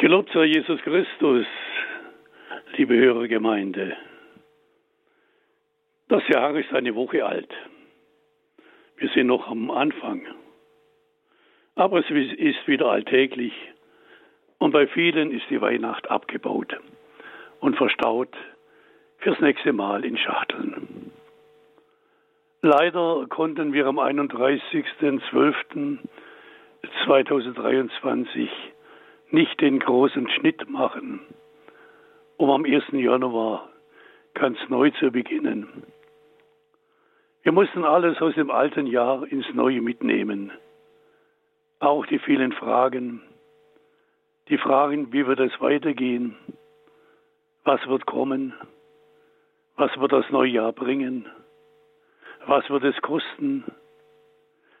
Gelobt sei Jesus Christus, liebe Hörergemeinde. Das Jahr ist eine Woche alt. Wir sind noch am Anfang. Aber es ist wieder alltäglich und bei vielen ist die Weihnacht abgebaut und verstaut fürs nächste Mal in Schachteln. Leider konnten wir am 31.12.2023 nicht den großen Schnitt machen, um am 1. Januar ganz neu zu beginnen. Wir mussten alles aus dem alten Jahr ins Neue mitnehmen. Auch die vielen Fragen, die Fragen, wie wird es weitergehen, was wird kommen, was wird das neue Jahr bringen, was wird es kosten,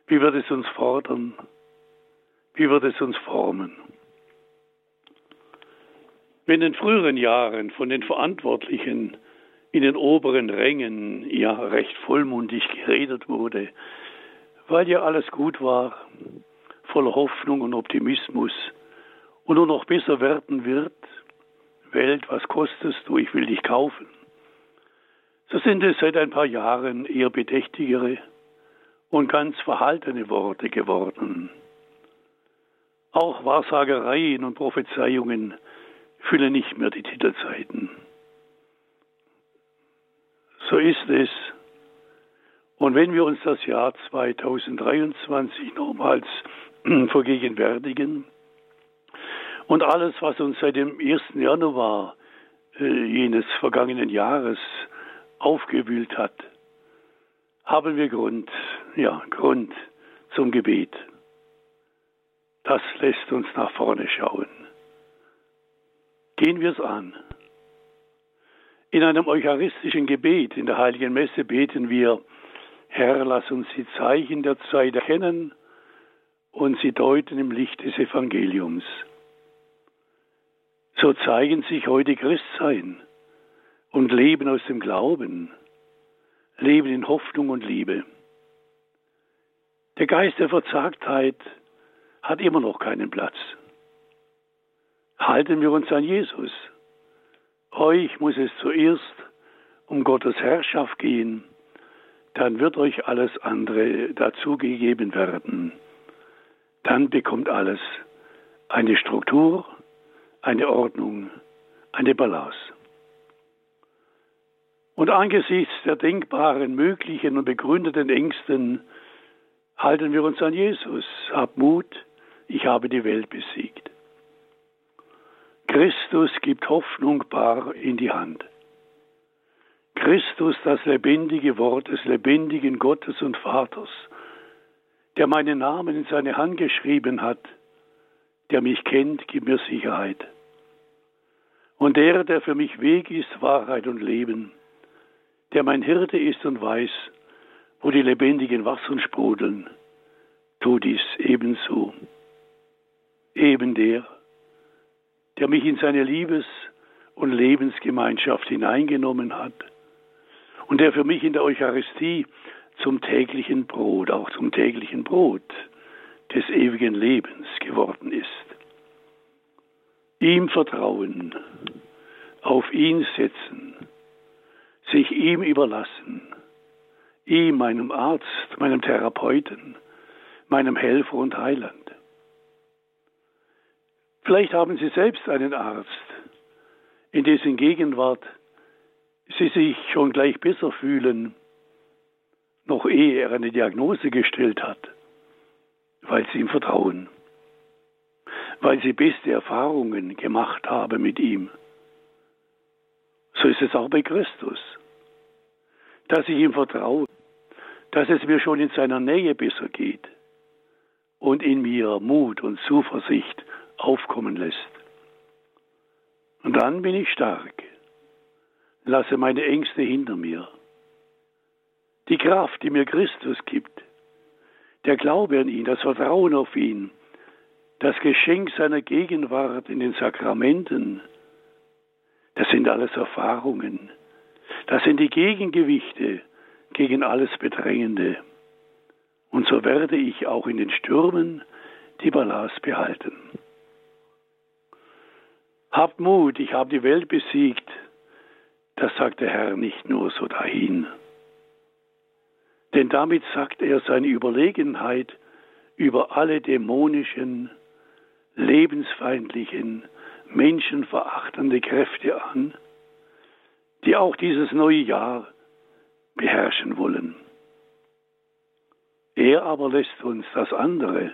wie wird es uns fordern, wie wird es uns formen. Wenn in früheren Jahren von den Verantwortlichen in den oberen Rängen ja recht vollmundig geredet wurde, weil ja alles gut war, voller Hoffnung und Optimismus und nur noch besser werden wird, Welt, was kostest du, ich will dich kaufen. So sind es seit ein paar Jahren eher bedächtigere und ganz verhaltene Worte geworden. Auch Wahrsagereien und Prophezeiungen fülle nicht mehr die Titelzeiten. So ist es. Und wenn wir uns das Jahr 2023 nochmals vergegenwärtigen und alles, was uns seit dem 1. Januar äh, jenes vergangenen Jahres aufgewühlt hat, haben wir Grund, ja, Grund zum Gebet. Das lässt uns nach vorne schauen. Gehen wir es an. In einem eucharistischen Gebet in der heiligen Messe beten wir, Herr, lass uns die Zeichen der Zeit erkennen und sie deuten im Licht des Evangeliums. So zeigen sich heute Christsein und Leben aus dem Glauben, Leben in Hoffnung und Liebe. Der Geist der Verzagtheit hat immer noch keinen Platz halten wir uns an Jesus. Euch muss es zuerst um Gottes Herrschaft gehen, dann wird euch alles andere dazugegeben werden. Dann bekommt alles eine Struktur, eine Ordnung, eine Balance. Und angesichts der denkbaren, möglichen und begründeten Ängsten halten wir uns an Jesus. Hab Mut, ich habe die Welt besiegt. Christus gibt Hoffnung bar in die Hand. Christus, das lebendige Wort des lebendigen Gottes und Vaters, der meinen Namen in seine Hand geschrieben hat, der mich kennt, gibt mir Sicherheit. Und der, der für mich Weg ist, Wahrheit und Leben, der mein Hirte ist und weiß, wo die lebendigen Wassern sprudeln, tut dies ebenso. Eben der, der mich in seine Liebes- und Lebensgemeinschaft hineingenommen hat und der für mich in der Eucharistie zum täglichen Brot, auch zum täglichen Brot des ewigen Lebens geworden ist. Ihm vertrauen, auf ihn setzen, sich ihm überlassen, ihm, meinem Arzt, meinem Therapeuten, meinem Helfer und Heiland. Vielleicht haben Sie selbst einen Arzt, in dessen Gegenwart Sie sich schon gleich besser fühlen, noch ehe er eine Diagnose gestellt hat, weil Sie ihm vertrauen, weil Sie beste Erfahrungen gemacht haben mit ihm. So ist es auch bei Christus, dass ich ihm vertraue, dass es mir schon in seiner Nähe besser geht und in mir Mut und Zuversicht aufkommen lässt. Und dann bin ich stark, lasse meine Ängste hinter mir. Die Kraft, die mir Christus gibt, der Glaube an ihn, das Vertrauen auf ihn, das Geschenk seiner Gegenwart in den Sakramenten, das sind alles Erfahrungen. Das sind die Gegengewichte gegen alles Bedrängende. Und so werde ich auch in den Stürmen die Balance behalten. Habt Mut, ich habe die Welt besiegt. Das sagt der Herr nicht nur so dahin. Denn damit sagt er seine Überlegenheit über alle dämonischen, lebensfeindlichen, menschenverachtende Kräfte an, die auch dieses neue Jahr beherrschen wollen. Er aber lässt uns das andere,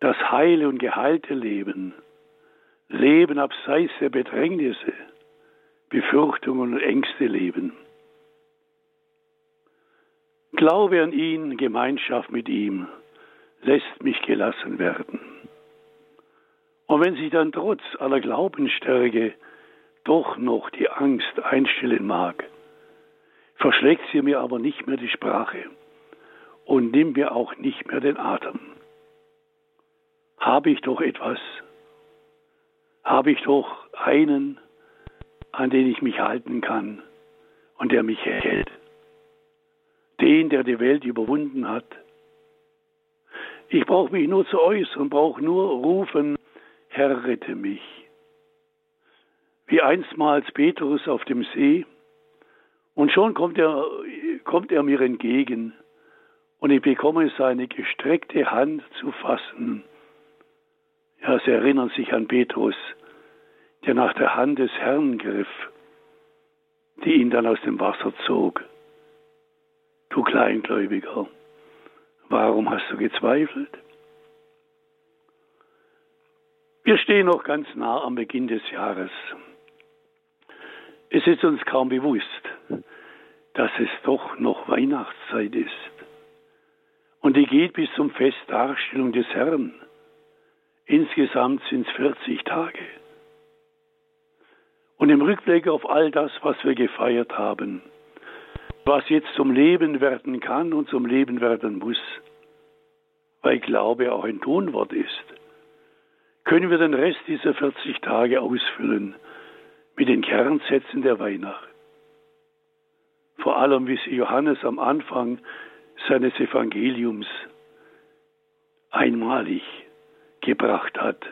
das heile und geheilte Leben, Leben abseits der Bedrängnisse, Befürchtungen und Ängste leben. Glaube an ihn, Gemeinschaft mit ihm, lässt mich gelassen werden. Und wenn sich dann trotz aller Glaubensstärke doch noch die Angst einstellen mag, verschlägt sie mir aber nicht mehr die Sprache und nimmt mir auch nicht mehr den Atem. Habe ich doch etwas, habe ich doch einen, an den ich mich halten kann und der mich hält. Den, der die Welt überwunden hat. Ich brauche mich nur zu äußern, brauche nur rufen, Herr, rette mich. Wie einstmals Petrus auf dem See, und schon kommt er, kommt er mir entgegen, und ich bekomme seine gestreckte Hand zu fassen. Ja, Sie erinnern sich an Petrus, der nach der Hand des Herrn griff, die ihn dann aus dem Wasser zog. Du Kleingläubiger, warum hast du gezweifelt? Wir stehen noch ganz nah am Beginn des Jahres. Es ist uns kaum bewusst, dass es doch noch Weihnachtszeit ist. Und die geht bis zum Fest Darstellung des Herrn. Insgesamt sind es 40 Tage. Und im Rückblick auf all das, was wir gefeiert haben, was jetzt zum Leben werden kann und zum Leben werden muss, weil Glaube auch ein Tonwort ist, können wir den Rest dieser 40 Tage ausfüllen mit den Kernsätzen der Weihnacht. Vor allem, wie sie Johannes am Anfang seines Evangeliums einmalig gebracht hat,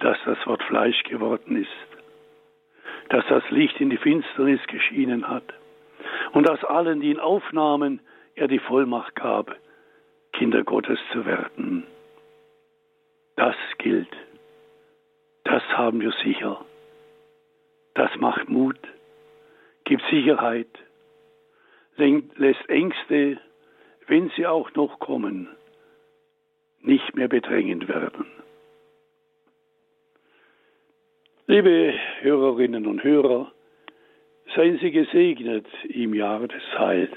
dass das Wort Fleisch geworden ist, dass das Licht in die Finsternis geschienen hat und dass allen, die ihn aufnahmen, er die Vollmacht gab, Kinder Gottes zu werden. Das gilt. Das haben wir sicher. Das macht Mut, gibt Sicherheit, lässt Ängste, wenn sie auch noch kommen, nicht mehr bedrängend werden. Liebe Hörerinnen und Hörer, seien Sie gesegnet im Jahr des Heils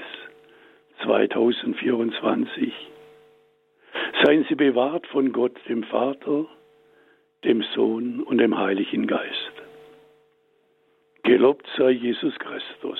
2024. Seien Sie bewahrt von Gott, dem Vater, dem Sohn und dem Heiligen Geist. Gelobt sei Jesus Christus.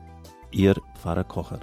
Ihr Pfarrer Kocher.